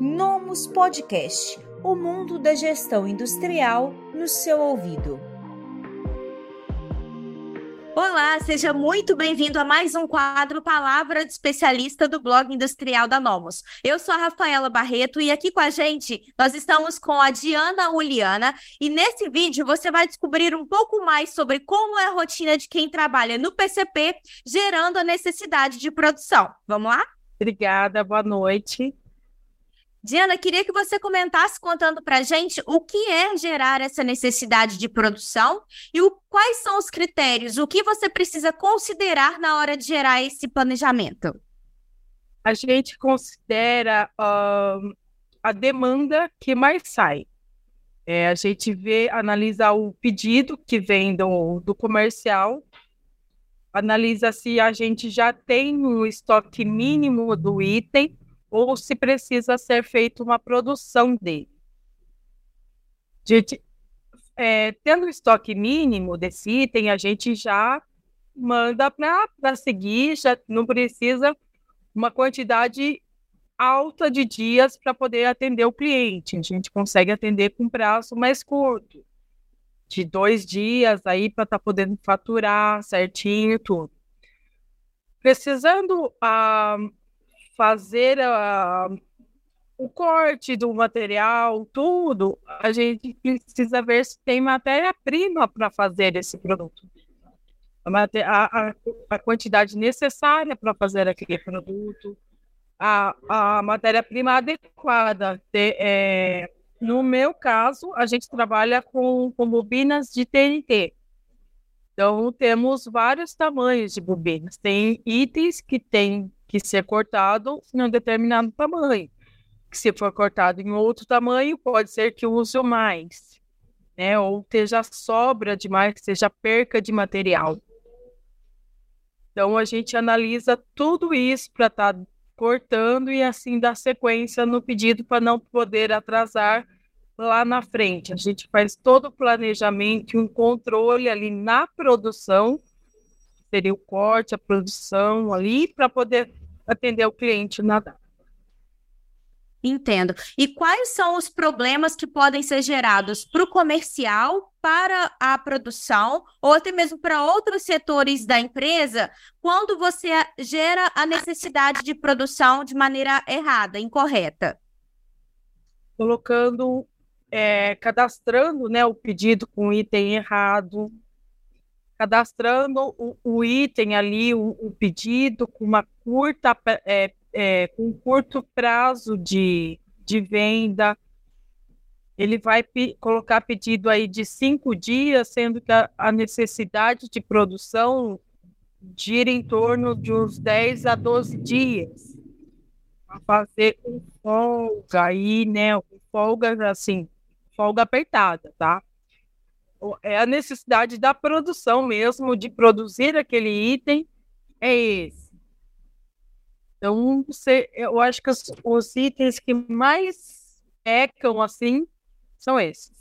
Nomos Podcast o mundo da gestão industrial no seu ouvido. Olá, seja muito bem-vindo a mais um quadro Palavra de Especialista do blog industrial da Nomos. Eu sou a Rafaela Barreto e aqui com a gente nós estamos com a Diana Uliana e nesse vídeo você vai descobrir um pouco mais sobre como é a rotina de quem trabalha no PCP, gerando a necessidade de produção. Vamos lá? Obrigada, boa noite. Diana, queria que você comentasse contando para a gente o que é gerar essa necessidade de produção e o, quais são os critérios, o que você precisa considerar na hora de gerar esse planejamento. A gente considera uh, a demanda que mais sai. É, a gente vê, analisa o pedido que vem do, do comercial, analisa se a gente já tem o estoque mínimo do item ou se precisa ser feita uma produção dele. Gente, é, tendo o estoque mínimo desse item, a gente já manda para seguir, já não precisa uma quantidade alta de dias para poder atender o cliente. A gente consegue atender com prazo mais curto, de dois dias aí para estar tá podendo faturar certinho tudo. Precisando ah, fazer a, o corte do material, tudo, a gente precisa ver se tem matéria-prima para fazer esse produto. A, a, a quantidade necessária para fazer aquele produto, a, a matéria-prima adequada. De, é, no meu caso, a gente trabalha com, com bobinas de TNT. Então, temos vários tamanhos de bobinas. Tem itens que têm que ser cortado em um determinado tamanho. Que se for cortado em outro tamanho, pode ser que use mais, né? Ou esteja sobra demais, seja perca de material. Então a gente analisa tudo isso para estar tá cortando e assim dar sequência no pedido para não poder atrasar lá na frente. A gente faz todo o planejamento e um controle ali na produção, seria o corte, a produção ali, para poder atender o cliente na data. Entendo. E quais são os problemas que podem ser gerados para o comercial, para a produção, ou até mesmo para outros setores da empresa, quando você gera a necessidade de produção de maneira errada, incorreta? Colocando, é, cadastrando né, o pedido com item errado, cadastrando o, o item ali, o, o, pedido com uma curta, é, é, com um curto prazo de, de venda. Ele vai colocar pedido aí de cinco dias, sendo que a, a necessidade de produção gira em torno de uns 10 a 12 dias. Para fazer com folga aí, né? Folga, assim, folga apertada, tá? É a necessidade da produção mesmo, de produzir aquele item, é esse. Então, você, eu acho que os, os itens que mais pecam assim são esses.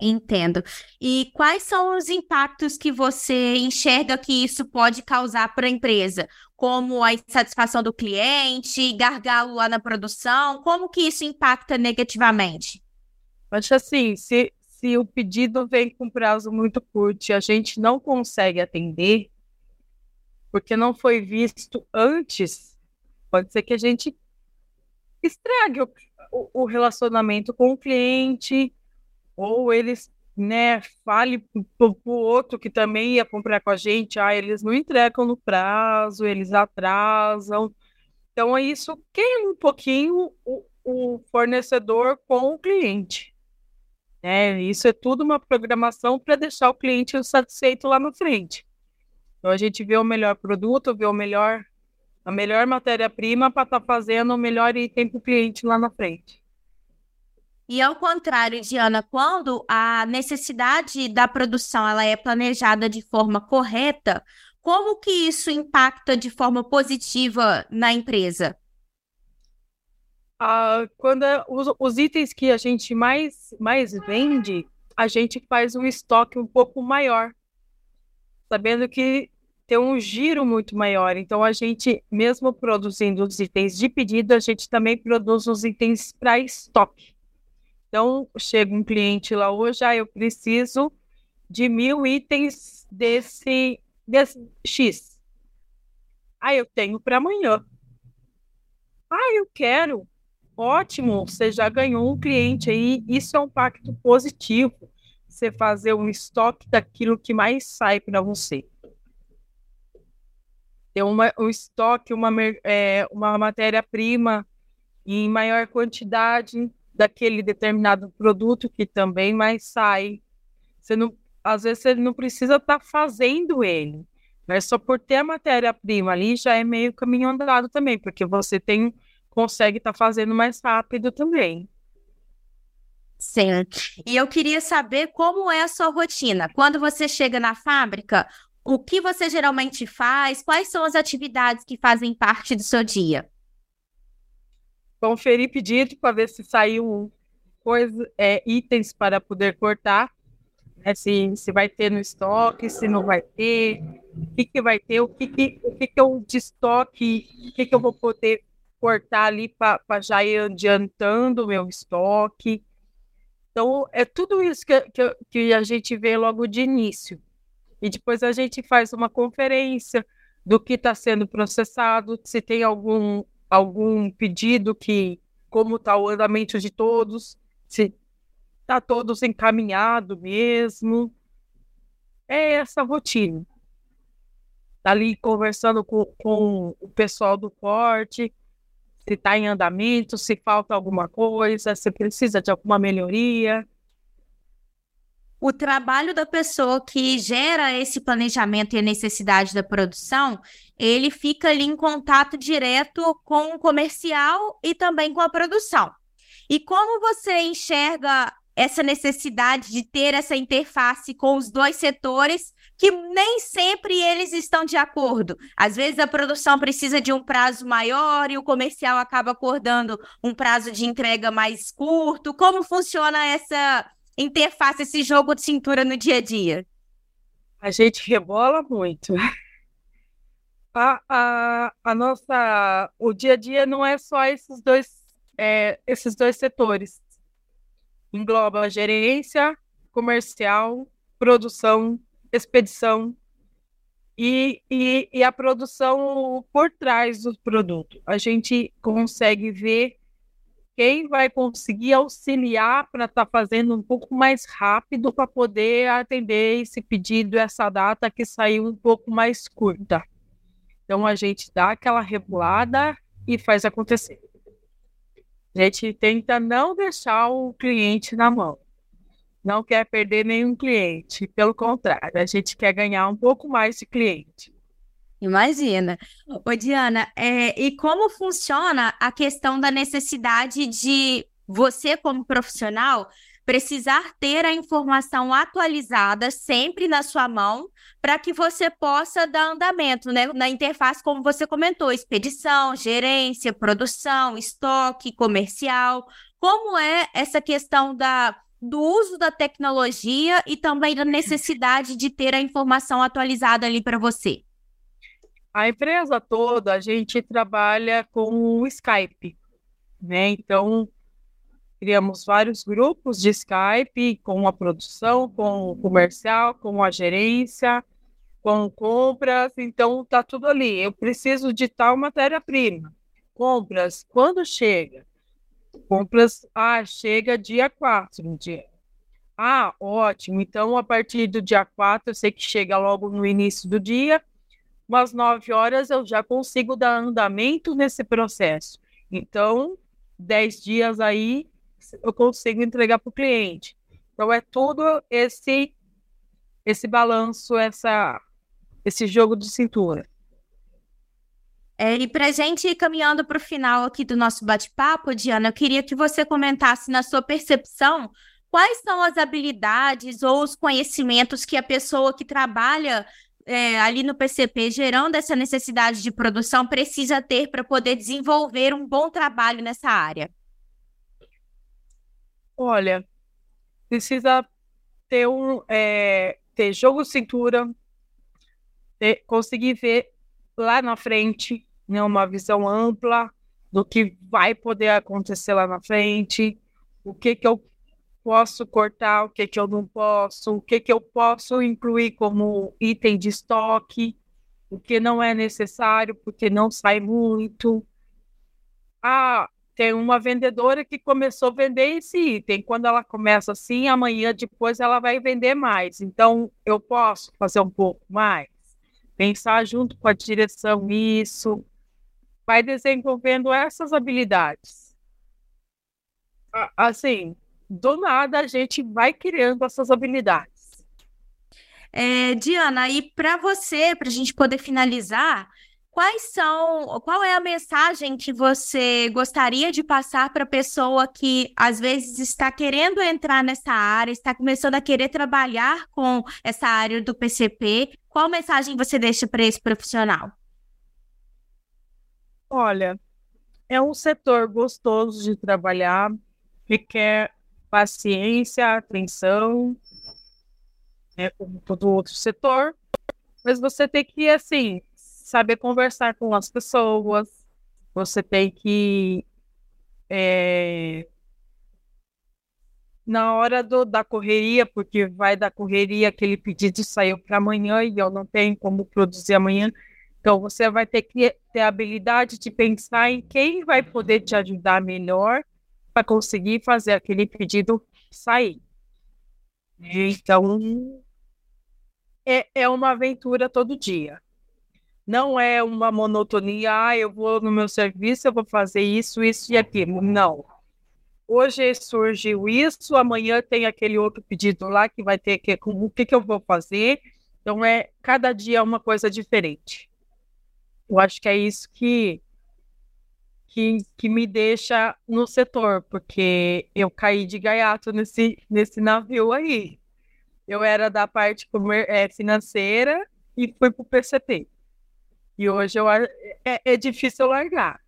Entendo. E quais são os impactos que você enxerga que isso pode causar para a empresa? Como a insatisfação do cliente, gargalo lá na produção, como que isso impacta negativamente? Acho assim, se, se o pedido vem com prazo muito curto e a gente não consegue atender, porque não foi visto antes, pode ser que a gente estrague o, o, relacionamento com o cliente, ou eles né, fale para o outro que também ia comprar com a gente, ah, eles não entregam no prazo, eles atrasam. Então, isso queima um pouquinho o, o fornecedor com o cliente. Né? Isso é tudo uma programação para deixar o cliente satisfeito lá na frente. Então a gente vê o melhor produto, vê o melhor, a melhor matéria-prima para estar tá fazendo o melhor item para o cliente lá na frente. E ao contrário, Diana, quando a necessidade da produção ela é planejada de forma correta, como que isso impacta de forma positiva na empresa? Quando é, os, os, itens que a gente mais, mais vende, a gente faz um estoque um pouco maior, sabendo que ter um giro muito maior. Então, a gente, mesmo produzindo os itens de pedido, a gente também produz os itens para estoque. Então, chega um cliente lá hoje, ah, eu preciso de mil itens desse, desse X. Ah, eu tenho para amanhã. Ah, eu quero. Ótimo, você já ganhou um cliente aí. Isso é um pacto positivo. Você fazer um estoque daquilo que mais sai para você. Ter uma, um estoque, uma, é, uma matéria-prima em maior quantidade daquele determinado produto que também mais sai. Você não, às vezes você não precisa estar tá fazendo ele, mas só por ter a matéria-prima ali já é meio caminho andado também, porque você tem consegue estar tá fazendo mais rápido também. Certo. E eu queria saber como é a sua rotina. Quando você chega na fábrica, o que você geralmente faz? Quais são as atividades que fazem parte do seu dia? conferir pedido para ver se saiu coisa, é, itens para poder cortar, né, se, se vai ter no estoque, se não vai ter, o que, que vai ter, o que, que, o que, que eu de estoque, o que, que eu vou poder cortar ali para já ir adiantando o meu estoque. Então, é tudo isso que, que, que a gente vê logo de início. E depois a gente faz uma conferência do que está sendo processado, se tem algum algum pedido que, como está o andamento de todos, se está todos encaminhado mesmo. É essa rotina. Tá ali conversando com, com o pessoal do porte, se está em andamento, se falta alguma coisa, se precisa de alguma melhoria o trabalho da pessoa que gera esse planejamento e a necessidade da produção, ele fica ali em contato direto com o comercial e também com a produção. E como você enxerga essa necessidade de ter essa interface com os dois setores, que nem sempre eles estão de acordo. Às vezes a produção precisa de um prazo maior e o comercial acaba acordando um prazo de entrega mais curto. Como funciona essa interface esse jogo de cintura no dia a dia? A gente rebola muito. A, a, a nossa, o dia a dia não é só esses dois, é, esses dois setores. Engloba gerência, comercial, produção, expedição e, e, e a produção por trás do produto. A gente consegue ver quem vai conseguir auxiliar para estar tá fazendo um pouco mais rápido para poder atender esse pedido, essa data que saiu um pouco mais curta. Então a gente dá aquela regulada e faz acontecer. A gente tenta não deixar o cliente na mão. Não quer perder nenhum cliente. Pelo contrário, a gente quer ganhar um pouco mais de cliente. Imagina. Ô, Diana, é, e como funciona a questão da necessidade de você, como profissional, precisar ter a informação atualizada sempre na sua mão para que você possa dar andamento né? na interface, como você comentou, expedição, gerência, produção, estoque, comercial. Como é essa questão da, do uso da tecnologia e também da necessidade de ter a informação atualizada ali para você? A empresa toda, a gente trabalha com o Skype, né? Então, criamos vários grupos de Skype com a produção, com o comercial, com a gerência, com compras, então tá tudo ali. Eu preciso de tal matéria-prima. Compras, quando chega? Compras, ah, chega dia 4, dia. Ah, ótimo. Então, a partir do dia 4, eu sei que chega logo no início do dia, umas nove horas eu já consigo dar andamento nesse processo. Então, dez dias aí eu consigo entregar para o cliente. Então, é tudo esse esse balanço, essa, esse jogo de cintura. É, e para a gente ir caminhando para o final aqui do nosso bate-papo, Diana, eu queria que você comentasse na sua percepção quais são as habilidades ou os conhecimentos que a pessoa que trabalha é, ali no PCP, gerando essa necessidade de produção, precisa ter para poder desenvolver um bom trabalho nessa área? Olha, precisa ter um é, ter jogo cintura, ter, conseguir ver lá na frente, né, uma visão ampla do que vai poder acontecer lá na frente, o que que eu posso cortar, o que que eu não posso, o que que eu posso incluir como item de estoque, o que não é necessário porque não sai muito. Ah, tem uma vendedora que começou a vender esse item. Quando ela começa assim, amanhã depois ela vai vender mais. Então, eu posso fazer um pouco mais. Pensar junto com a direção isso. Vai desenvolvendo essas habilidades. Assim, do nada a gente vai criando essas habilidades. É, Diana, e para você, para a gente poder finalizar, Quais são, qual é a mensagem que você gostaria de passar para a pessoa que às vezes está querendo entrar nessa área, está começando a querer trabalhar com essa área do PCP? Qual mensagem você deixa para esse profissional? Olha, é um setor gostoso de trabalhar, requer paciência, atenção, é como todo outro setor, mas você tem que, assim, saber conversar com as pessoas, você tem que. É, na hora do, da correria, porque vai da correria, aquele pedido saiu para amanhã e eu não tenho como produzir amanhã. Então, você vai ter que ter a habilidade de pensar em quem vai poder te ajudar melhor para conseguir fazer aquele pedido sair. Então, é, é uma aventura todo dia. Não é uma monotonia, ah, eu vou no meu serviço, eu vou fazer isso, isso e aquilo. Não. Hoje surgiu isso, amanhã tem aquele outro pedido lá que vai ter que o que, que eu vou fazer. Então é cada dia é uma coisa diferente. Eu acho que é isso que que, que me deixa no setor, porque eu caí de gaiato nesse, nesse navio aí. Eu era da parte é, financeira e fui para o PCP. E hoje eu, é, é difícil largar.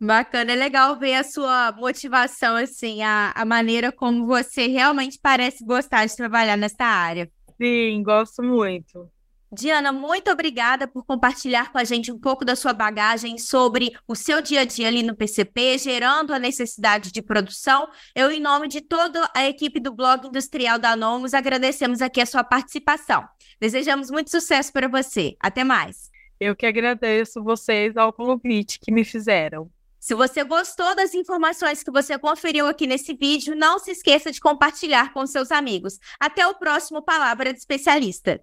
Bacana, é legal ver a sua motivação, assim, a, a maneira como você realmente parece gostar de trabalhar nessa área. Sim, gosto muito. Diana, muito obrigada por compartilhar com a gente um pouco da sua bagagem sobre o seu dia a dia ali no PCP, gerando a necessidade de produção. Eu, em nome de toda a equipe do Blog Industrial da Nomos, agradecemos aqui a sua participação. Desejamos muito sucesso para você. Até mais. Eu que agradeço vocês ao convite que me fizeram. Se você gostou das informações que você conferiu aqui nesse vídeo, não se esqueça de compartilhar com seus amigos. Até o próximo Palavra de Especialista.